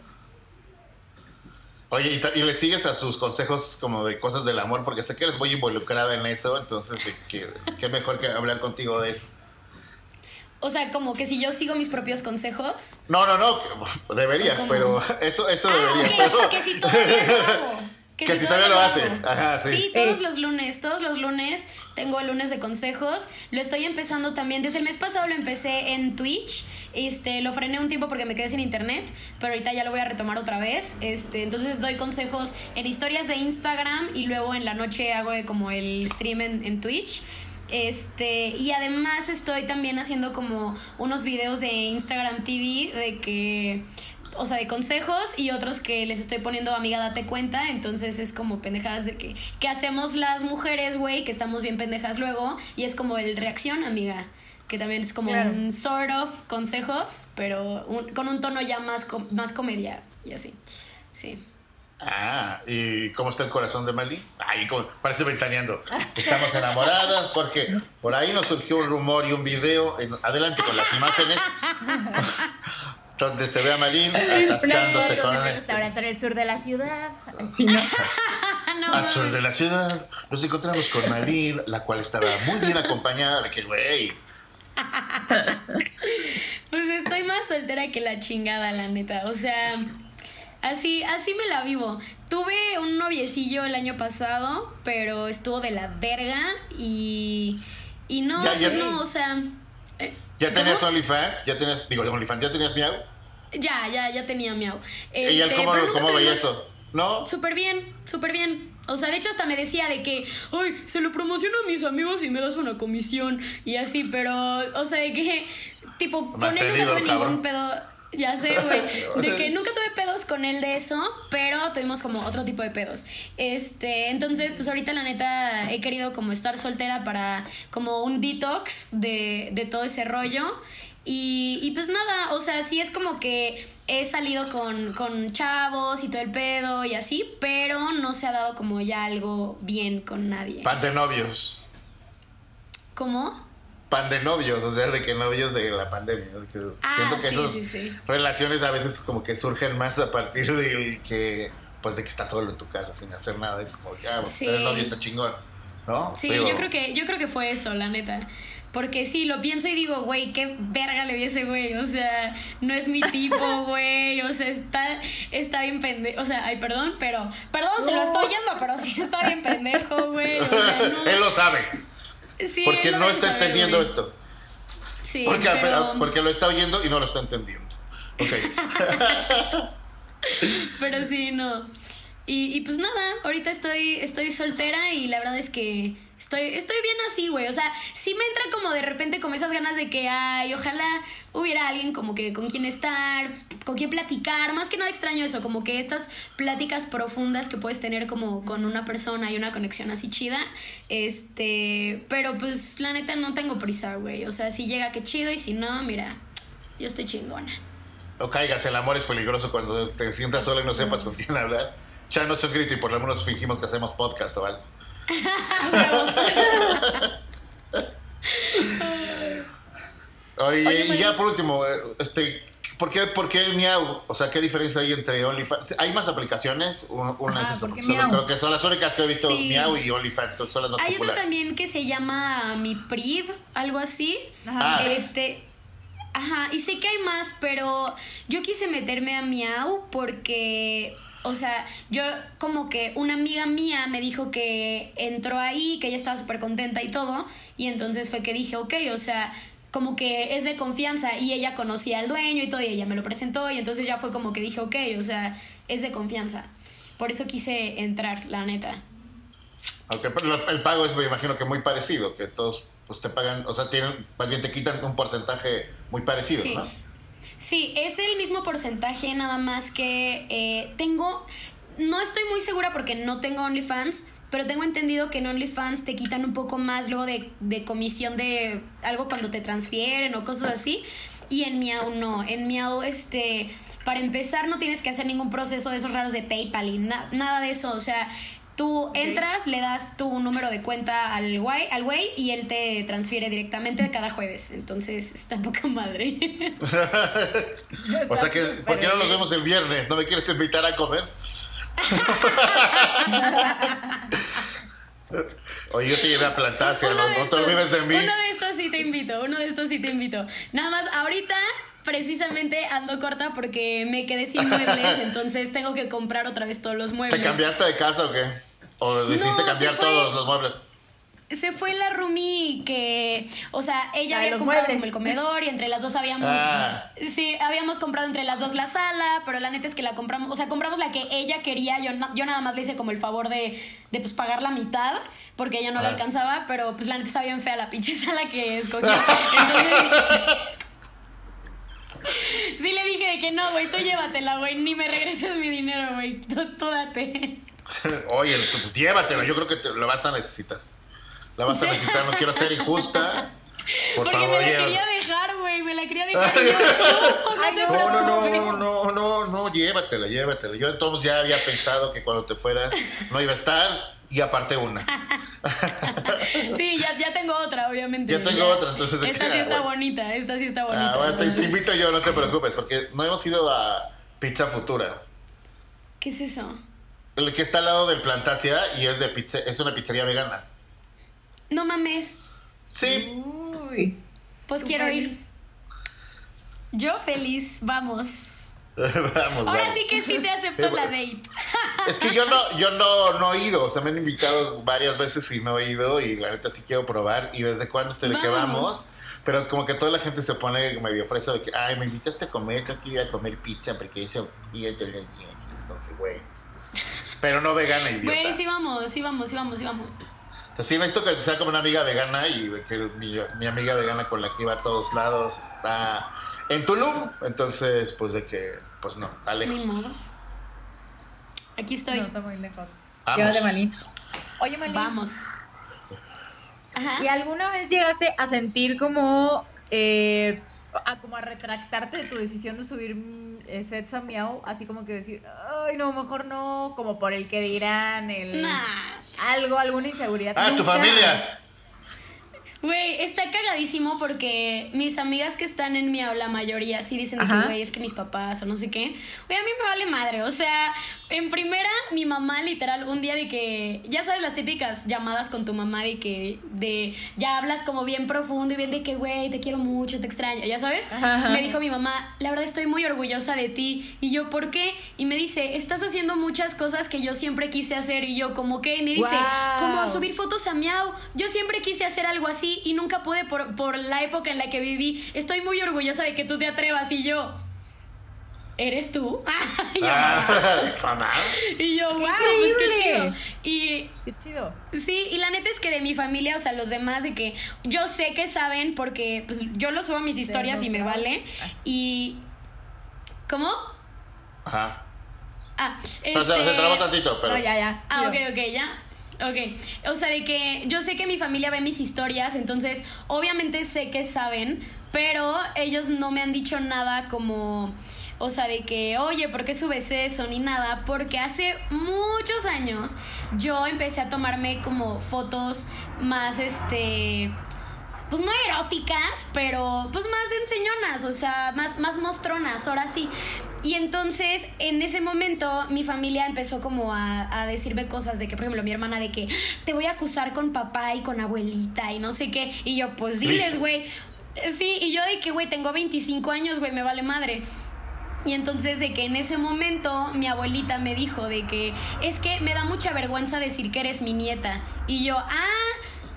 A: Oye, y, le sigues a sus consejos como de cosas del amor, porque sé que eres muy involucrada en eso, entonces qué mejor que hablar contigo de eso.
C: O sea, como que si yo sigo mis propios consejos.
A: No, no, no, deberías,
C: ¿Cómo?
A: pero eso, eso
C: Ah,
A: deberías.
C: ok,
A: pero-
C: que si todavía lo hago. (laughs)
A: Que si todavía lo haces, ajá, sí.
C: todos
B: Eh.
C: los lunes, todos los lunes tengo el lunes de consejos. Lo estoy empezando también. Desde el mes pasado lo empecé en Twitch. Este, lo frené un tiempo porque me quedé sin internet, pero ahorita ya lo voy a retomar otra vez. Este, entonces doy consejos en historias de Instagram y luego en la noche hago como el stream en, en Twitch. Este, y además estoy también haciendo como unos videos de Instagram TV de que o sea, de consejos y otros que les estoy poniendo, amiga, date cuenta. Entonces es como pendejadas de que, que hacemos las mujeres, güey, que estamos bien pendejas luego. Y es como el reacción, amiga. Que también es como
B: Claro.
C: un sort of consejos, pero un- con un tono ya más, com- más comedia y así. Sí.
A: Ah, ¿y cómo está el corazón de Mali? Ay, como- parece ventaneando. Estamos enamoradas porque por ahí nos surgió un rumor y un video. En- adelante con las imágenes. (laughs) donde se ve a Malin atascándose con
B: un
A: este.
B: restaurante en el sur de la ciudad. Así, ¿no? (laughs)
C: No.
A: Al sur de la ciudad nos encontramos con Malin, la cual estaba muy bien acompañada de que, güey, (laughs)
C: Pues estoy más soltera que la chingada, la neta. O sea, así, así me la vivo. Tuve un noviecillo el año pasado, pero estuvo de la verga y. Y no,
A: Ya, ya.
C: pues no, o sea. eh,
A: ¿ya tenías. OnlyFans? ¿Ya tenías, digo, OnlyFans, ¿ya tenías Miau?
C: Ya, ya, ya tenía miau.
A: ¿Y él
C: Este,
A: cómo, cómo veía eso? ¿No?
C: Súper bien, súper bien. O sea, de hecho hasta me decía de que, ay, se lo promociono a mis amigos y me das una comisión y así, pero, o sea, de que, tipo, con él
A: Mantenido,
C: tuve ningún pedo, ya sé, güey, (laughs) de que nunca tuve pedos con él de eso, pero tuvimos como otro tipo de pedos. Este, entonces, pues ahorita la neta he querido como estar soltera para como un detox de, de todo ese rollo. Y, y pues nada, o sea, sí es como que he salido con, con chavos y todo el pedo y así, pero no se ha dado como ya algo bien con nadie.
A: Pan de novios.
C: ¿Cómo?
A: Pan de novios, o sea, de que novios de la pandemia. que
C: Ah,
A: siento que
C: sí,
A: esas
C: sí, sí.
A: relaciones a veces como que surgen más a partir del que, pues de que estás solo en tu casa sin hacer nada. Es como que, ah, pues, tener novio está chingón, ¿no?
C: Sí,
A: Digo,
C: yo creo que yo creo que fue eso, la neta. Porque sí, lo pienso y digo, güey, qué verga le vi a ese güey. O sea, no es mi tipo, (laughs) güey. O sea, está, está bien pendejo. O sea, ay, perdón, pero. Perdón, se lo estoy yendo, pero sí está bien pendejo, güey. O sea, (laughs) no.
A: Él lo sabe,
C: Sí,
A: porque no está entendiendo esto.
C: Sí,
A: Porque,
C: pero,
A: porque lo está oyendo y no lo está entendiendo. Ok. (laughs)
C: pero sí, no. Y, y pues nada, ahorita estoy, estoy soltera y la verdad es que estoy, estoy bien así, güey. O sea, sí me entra como de repente como esas ganas de que, ay, ojalá hubiera alguien como que con quien estar, con quien platicar. Más que nada extraño eso, como que estas pláticas profundas que puedes tener como con una persona y una conexión así chida. Este, pero pues la neta no tengo prisa, güey. O sea, si llega, qué chido y si no, mira, yo estoy chingona.
A: No caigas, el amor es peligroso cuando te sientas sola y no sepas con quién hablar. Ya no un grito y por lo menos fingimos que hacemos podcast algo. Oye,
B: Oye,
A: y ya por último, eh, este, ¿por qué, ¿por qué Miau? O sea, ¿qué diferencia hay entre OnlyFans? ¿Hay más aplicaciones? Un- Una
B: Ajá,
A: es esa,
B: ¿por qué
A: solo creo que son las únicas que he visto,
C: Sí.
A: Miau y OnlyFans, creo que son las más
C: Hay otra también que se llama Mi Priv, algo así.
B: Ajá.
A: Ah.
C: Este. Ajá, y sé que hay más, pero yo quise meterme a Miau porque, o sea, yo como que una amiga mía me dijo que entró ahí, que ella estaba súper contenta y todo, y entonces fue que dije, ok, o sea, como que es de confianza y ella conocía al dueño y todo, y ella me lo presentó, y entonces ya fue como que dije, ok, o sea, es de confianza. Por eso quise entrar, la neta.
A: Aunque lo- el pago es, me imagino que muy parecido, que todos pues te pagan, o sea, tienen, más bien te quitan un porcentaje muy parecido,
C: Sí.
A: ¿no?
C: Sí, es el mismo porcentaje, nada más que eh, tengo. No estoy muy segura porque no tengo OnlyFans, pero tengo entendido que en OnlyFans te quitan un poco más luego de, de comisión de algo cuando te transfieren o cosas así. Y en Miau no. En Miau, este. Para empezar, no tienes que hacer ningún proceso de esos raros de PayPal y na- nada de eso. O sea, tú entras, le das tu número de cuenta al güey, al güey y él te transfiere directamente cada jueves. Entonces, está poca madre. (laughs)
A: O sea que, ¿por qué no nos vemos el viernes? ¿No me quieres invitar a comer? (laughs) Oye, yo te llevé a Plantasia,
C: Uno
A: no, te olvides de mí.
C: Uno de estos sí te invito, uno de estos sí te invito. Nada más, ahorita precisamente ando corta porque me quedé sin muebles, (laughs) entonces tengo que comprar otra vez todos los
A: ¿Te
C: muebles.
A: cambiaste de casa o qué? ¿O decidiste
C: No,
A: cambiar
C: fue.
A: todos los muebles?
C: Se fue la roomie que, o sea, ella
B: La
C: había comprado
B: muebles.
C: como el comedor y entre las dos habíamos,
A: Ah.
C: sí, habíamos comprado entre las dos la sala, pero la neta es que la compramos, o sea, compramos la que ella quería, yo, yo nada más le hice como el favor de, de pues pagar la mitad, porque ella no la
A: Ah.
C: alcanzaba, pero pues la neta está bien fea la pinche (laughs) sala que escogí. (laughs) Entonces, sí le dije de que no, güey, tú llévatela, güey, ni me regreses mi dinero, güey, tú, tú date.
A: Oye, tú, llévatelo, yo creo que te, lo vas a necesitar. La vas a necesitar, no quiero ser injusta. Por
C: Porque
A: favor,
C: me la quería dejar, güey, me la quería dejar. yo, (laughs) no, no
B: no,
A: No, no,
C: preocupes.
A: no, no, no, no, llévatela, llévatela. Yo entonces ya había pensado que cuando te fueras no iba a estar y aparte una. (laughs)
C: Sí, ya, ya tengo otra, obviamente.
A: Ya tengo otra, entonces, ¿de
C: Esta sí está
A: Bueno.
C: bonita, esta sí está bonita.
A: Ah, bueno, te, invito yo, no te preocupes, porque no hemos ido a Pizza Futura.
C: ¿Qué es eso?
A: El que está al lado del Plantasia y es de pizza, es una pizzería vegana.
C: No mames,
A: Sí,
B: Uy.
C: pues quiero ir. Yo feliz, vamos. (laughs)
A: vamos,
C: Ahora
A: vamos.
C: sí que sí te acepto la date. (laughs)
A: Es que yo no, yo no, no he ido, o sea, me han invitado varias veces y no he ido y la neta sí quiero probar y desde cuándo este de que
C: Vamos.
A: pero como que toda la gente se pone medio fresa de que, ay, me invitaste a comer, yo quería comer pizza porque eso, y es como que, güey. Pero no vegana, idiota.
C: Güey, sí vamos, sí vamos, sí vamos, sí vamos.
A: Entonces sí necesito que sea como una amiga vegana y de que mi, mi amiga vegana con la que iba a todos lados está en Tulum, entonces pues de que, pues no, está
C: Ni modo. Aquí estoy.
B: No, está muy lejos.
A: Vamos.
B: Llévate, Malín. Oye, Malín.
C: Vamos. Ajá.
B: ¿Y alguna vez llegaste a sentir como, eh, a, como a retractarte de tu decisión de subir mm, eh, sets a Miau? Así como que decir, ay, no, mejor no, como por el que dirán, el...
C: Nah.
B: Algo, alguna inseguridad.
A: Ah, tu familia.
C: Güey, está cagadísimo porque mis amigas que están en Miau, la mayoría, sí dicen de que, güey, es que mis papás o no sé qué. Güey, a mí me vale madre. O sea, en primera, mi mamá literal, un día de que, ya sabes, las típicas llamadas con tu mamá de que, de, ya hablas como bien profundo y bien de que, güey, te quiero mucho, te extraño, ya sabes.
B: Ajá.
C: Me dijo mi mamá, la verdad estoy muy orgullosa de ti. Y yo, ¿por qué? Y me dice, estás haciendo muchas cosas que yo siempre quise hacer. Y yo, como que, y me dice, como subir fotos a Miau. Yo siempre quise hacer algo así y nunca pude por, por la época en la que viví. Estoy muy orgullosa de que tú te atrevas. Y yo, ¿eres tú? y (laughs) (laughs) yo,
A: Ah, (laughs)
C: y yo,
B: ¡Qué
C: wow, pues qué chido.
B: increíble!
C: Y
B: Qué chido.
C: Sí, y la neta es que de mi familia, o sea, los demás, de que yo sé que saben porque pues, yo lo subo a mis historias y me vale.
B: Ah.
C: Y. ¿Cómo?
A: Ajá.
C: Ah,
A: Pero, o sea,
C: este-
A: se trabó tantito, pero.
B: No, ya, ya.
C: Ah, ok, ok, ya. Ok. O sea, de que yo sé que mi familia ve mis historias, entonces obviamente sé que saben, pero ellos no me han dicho nada como... O sea, de que, oye, ¿por qué subes eso? Ni nada. Porque hace muchos años yo empecé a tomarme como fotos más, este, pues no eróticas, pero pues más enseñonas, o sea, más, más mostronas, ahora sí. Y entonces, en ese momento, mi familia empezó como a, a, decirme cosas de que, por ejemplo, mi hermana de que te voy a acusar con papá y con abuelita y no sé qué. Y yo, pues diles, güey. Sí, y yo de que, güey, tengo 25 años, güey, me vale madre. Y entonces de que en ese momento mi abuelita me dijo de que es que me da mucha vergüenza decir que eres mi nieta. Y yo, ah,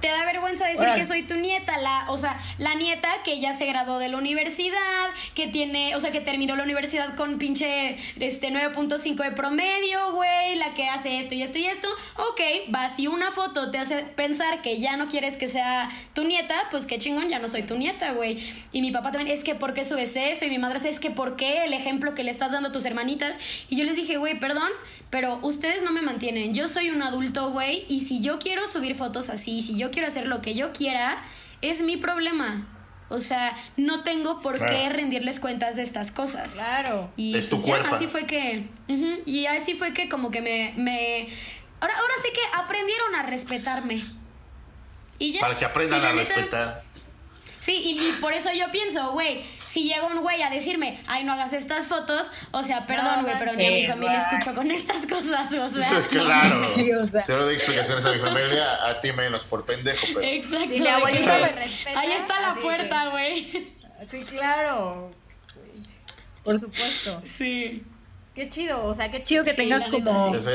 C: te da vergüenza decir que soy tu nieta, la, o sea, la nieta que ya se graduó de la universidad, que tiene, o sea, que terminó la universidad con pinche este 9.5 de promedio, güey, la que hace esto y esto y esto. Ok, va, si una foto te hace pensar que ya no quieres que sea tu nieta, pues qué chingón, ya no soy tu nieta, güey. Y mi papá también, es que ¿por qué subes eso? Y mi madre es que ¿por qué el ejemplo que le estás dando a tus hermanitas? Y yo les dije, güey, perdón, pero ustedes no me mantienen. Yo soy un adulto, güey, y si yo quiero subir fotos así, si yo quiero hacer lo que yo quiera, es mi problema. O sea, no tengo por
A: Claro.
C: qué rendirles cuentas de estas cosas.
B: Claro.
C: Y
A: Es tu
C: pues,
A: cuerpo.
C: así fue que. ujú, y así fue que como que me. me ahora, ahora sí que aprendieron a respetarme. Y ya.
A: Para que aprendan
C: Y
A: a respetar.
C: Sí, y, y por eso yo pienso, güey, si llega un güey a decirme, ay, no hagas estas fotos, o sea, perdón,
B: No
C: güey, pero ni a mi familia escucho con estas cosas, o sea.
A: claro. (laughs)
B: Sí, o sea.
A: Cero de explicaciones a mi familia, a ti menos por pendejo, pero.
C: Exacto.
B: Y mi abuelita me respeta.
C: Ahí está la puerta,
B: que-
C: güey.
B: Sí, claro. Por supuesto.
C: Sí.
B: Qué chido, o sea, qué chido que
C: Sí,
B: tengas como
C: sí.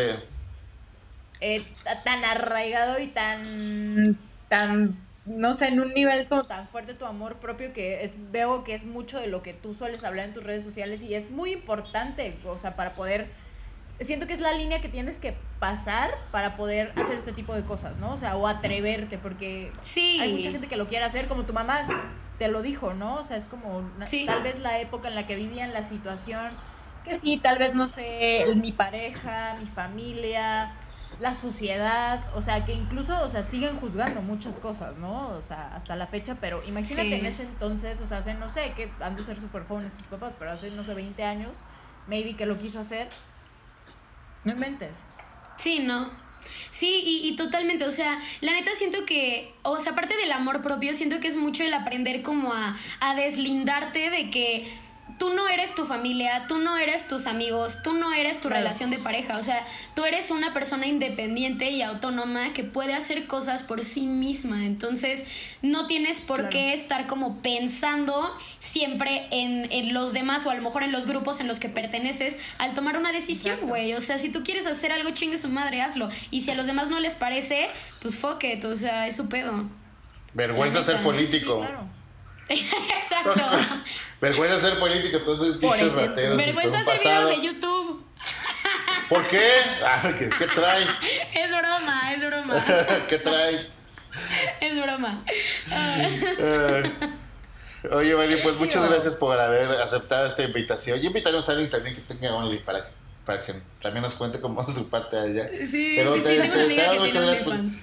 B: Eh, tan arraigado y tan, tan, no sé, en un nivel como tan fuerte tu amor propio que es, veo que es mucho de lo que tú sueles hablar en tus redes sociales y es muy importante, o sea, para poder, siento que es la línea que tienes que pasar para poder hacer este tipo de cosas, ¿no? O sea, o atreverte, porque
C: Sí.
B: hay mucha gente que lo quiere hacer, como tu mamá te lo dijo, ¿no? O sea, es como
C: Sí.
B: tal vez la época en la que vivían, la situación, que sí, tal vez, no sé, mi pareja, mi familia, la sociedad, o sea, que incluso, o sea, siguen juzgando muchas cosas, ¿no? O sea, hasta la fecha, pero imagínate
C: Sí.
B: en ese entonces, o sea, hace, no sé, que han de ser súper jóvenes tus papás, pero hace, no sé, 20 años, maybe que lo quiso hacer, no inventes.
C: Sí, no. Sí, y, y totalmente, o sea, la neta siento que, o sea, aparte del amor propio, siento que es mucho el aprender como a, a deslindarte de que tú no eres tu familia, tú no eres tus amigos, tú no eres tu
B: Claro.
C: relación de pareja, o sea, tú eres una persona independiente y autónoma que puede hacer cosas por sí misma, entonces no tienes por
B: Claro.
C: qué estar como pensando siempre en, en los demás o a lo mejor en los grupos en los que perteneces al tomar una decisión, güey. O sea, si tú quieres hacer algo, chingue su madre, hazlo. Y si a los demás no les parece, pues fuck it, o sea, es su pedo.
A: Vergüenza ser político.
B: Sí, claro. (laughs)
C: Exacto. (laughs)
A: Vergüenza ser político, todos esos
B: Por
A: pinches rateros.
C: Vergüenza
A: pasado.
C: videos de YouTube. (laughs)
A: ¿Por qué? Ah, ¿qué, qué traes?
C: Es broma, es broma,
A: ¿Qué traes?
C: es broma. Ah,
A: oye, Vali, pues muchas gracias por haber aceptado esta invitación. Y invitaremos a alguien también que tenga Only para que, para que también nos cuente cómo es su parte allá.
C: Sí,
A: Pero
C: sí, sí,
A: te-
C: tengo una amiga
A: te
C: que tiene
A: muchas gracias.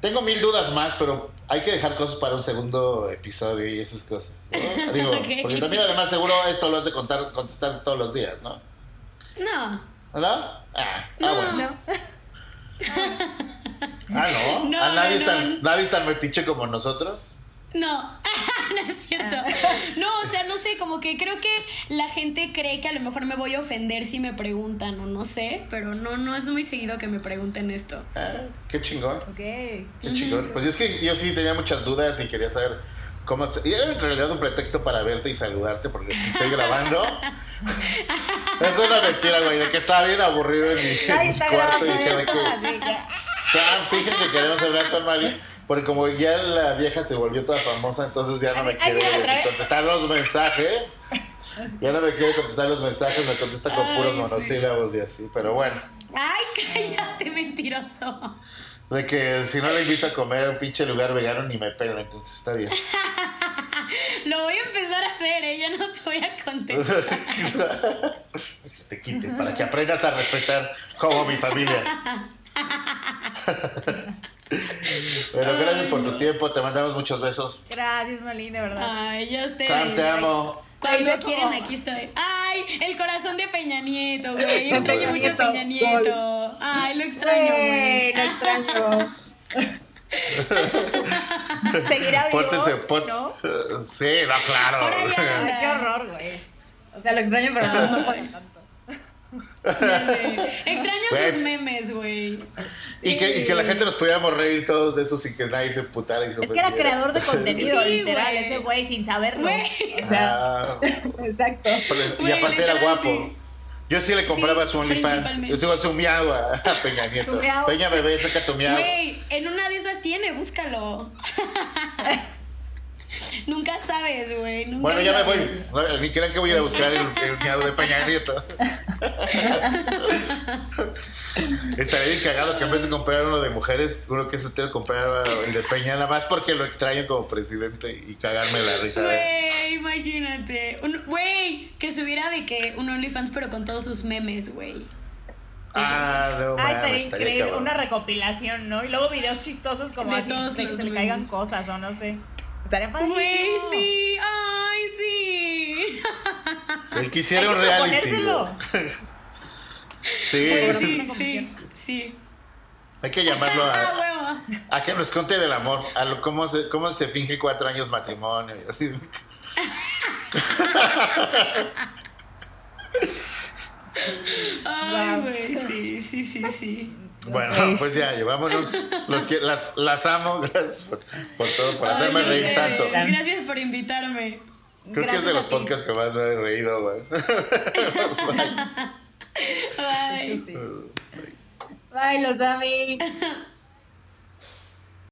A: Tengo mil dudas más, pero hay que dejar cosas para un segundo episodio y esas cosas. ¿no? (laughs) Digo, porque también además seguro esto lo has de contar, contestar todos los días, ¿no?
C: No.
A: ¿No? Ah, ah,
C: No.
A: bueno.
B: No.
A: Ah, ¿no? (laughs)
C: No,
A: Ah, nadie,
C: no,
A: es tan,
C: no.
A: nadie es tan metiche como nosotros.
C: No, (laughs) no es cierto. No, o sea, no sé, como que creo que la gente cree que a lo mejor me voy a ofender si me preguntan o no sé, pero no, no es muy seguido que me pregunten esto.
A: Ah, qué chingón.
B: Ok.
A: Qué chingón. Pues es que yo sí tenía muchas dudas y quería saber cómo. Y era en realidad un pretexto para verte y saludarte porque estoy grabando. (laughs) es una mentira, güey, de que estaba bien aburrido en mi, en mi cuarto y que. Sam, fíjense que queremos hablar con Mali. Porque como ya la vieja se volvió toda famosa, entonces ya no me quiere contestar los mensajes. Ya no me quiere contestar los mensajes, me contesta con
C: Ay,
A: puros
C: sí.
A: monosílabos y así. Pero bueno,
C: Ay, cállate, mentiroso.
A: de que si no le invito a comer a un pinche lugar vegano ni me pela, entonces está bien. (laughs)
C: Lo voy a empezar a hacer, ¿eh? Ya no te voy a contestar. (laughs)
A: que se te quite, para que aprendas a respetar como mi familia. (laughs) (laughs) Pero gracias por tu tiempo, te mandamos muchos besos.
B: Gracias, Malín, de verdad.
C: Ay, yo ustedes.
A: Sam, te amo.
C: Cuando quieren, aquí estoy. Ay, el corazón de Peña Nieto, güey. (laughs) Extraño mucho a Peña Nieto. Ay, lo extraño,
B: Güey, lo extraño. (laughs) Seguirá vivo,
A: Pórtense, pórt-
B: ¿no?
A: Sí, no, claro.
B: Ay, qué horror, güey. O sea, lo extraño, pero no, no para tanto.
C: Ya sé. Extraño sus memes, güey.
A: Y que, y que la gente nos pudiéramos reír todos de eso sin que nadie se putara y se
B: Es que era creador de contenido,
C: Sí,
B: literal, ese güey, sin saberlo. O sea,
A: Ah, (laughs)
B: exacto.
A: y aparte era guapo.
C: sí.
A: Yo sí le compraba
C: Sí,
A: su OnlyFans. Yo sigo (laughs) su miau a, a Peña Nieto. Peña bebé, saca tu miau.
C: Güey, en una de esas tiene, búscalo. (laughs) Nunca sabes, güey. nunca
A: Bueno, ya me voy. Ni crean que voy a ir a buscar el, el de Peña Nieto. Estaría bien cagado que en vez de comprar uno de mujeres, uno que se tenga que comprar el de Peña, nada más porque lo extraño como presidente y cagarme la risa
C: Güey, imagínate. Un- Güey, que subiera de que un OnlyFans, pero con todos sus memes, güey.
A: Ah, no,
B: Ay, estaría
A: estaría
B: increíble,
A: cabrón.
B: una recopilación, ¿no? Y luego videos chistosos como
C: De
B: así, que se le caigan cosas o no sé. Estaría padrísimo.
C: Güey, sí. Ay, sí. (laughs)
A: El que hiciera
B: Hay
A: un (laughs)
B: que
A: reality. Sí, sí,
B: sí.
C: Sí,
A: hay que llamarlo (laughs)
C: Ah,
A: a,
C: huevo.
A: a que nos conte del amor, a lo, cómo, se, cómo se finge cuatro años matrimonio y así.
C: Ay, güey, sí, sí, sí, sí.
A: Bueno, pues ya, llevámonos. Los que, las, las amo, (laughs) gracias por, por todo, por
C: Ay,
A: hacerme reír
C: sé.
A: tanto.
C: Gracias por invitarme.
A: Creo que es de los podcasts que más me he reído, güey. (laughs)
C: Bye.
B: Sí. Bye, los Dami. (laughs)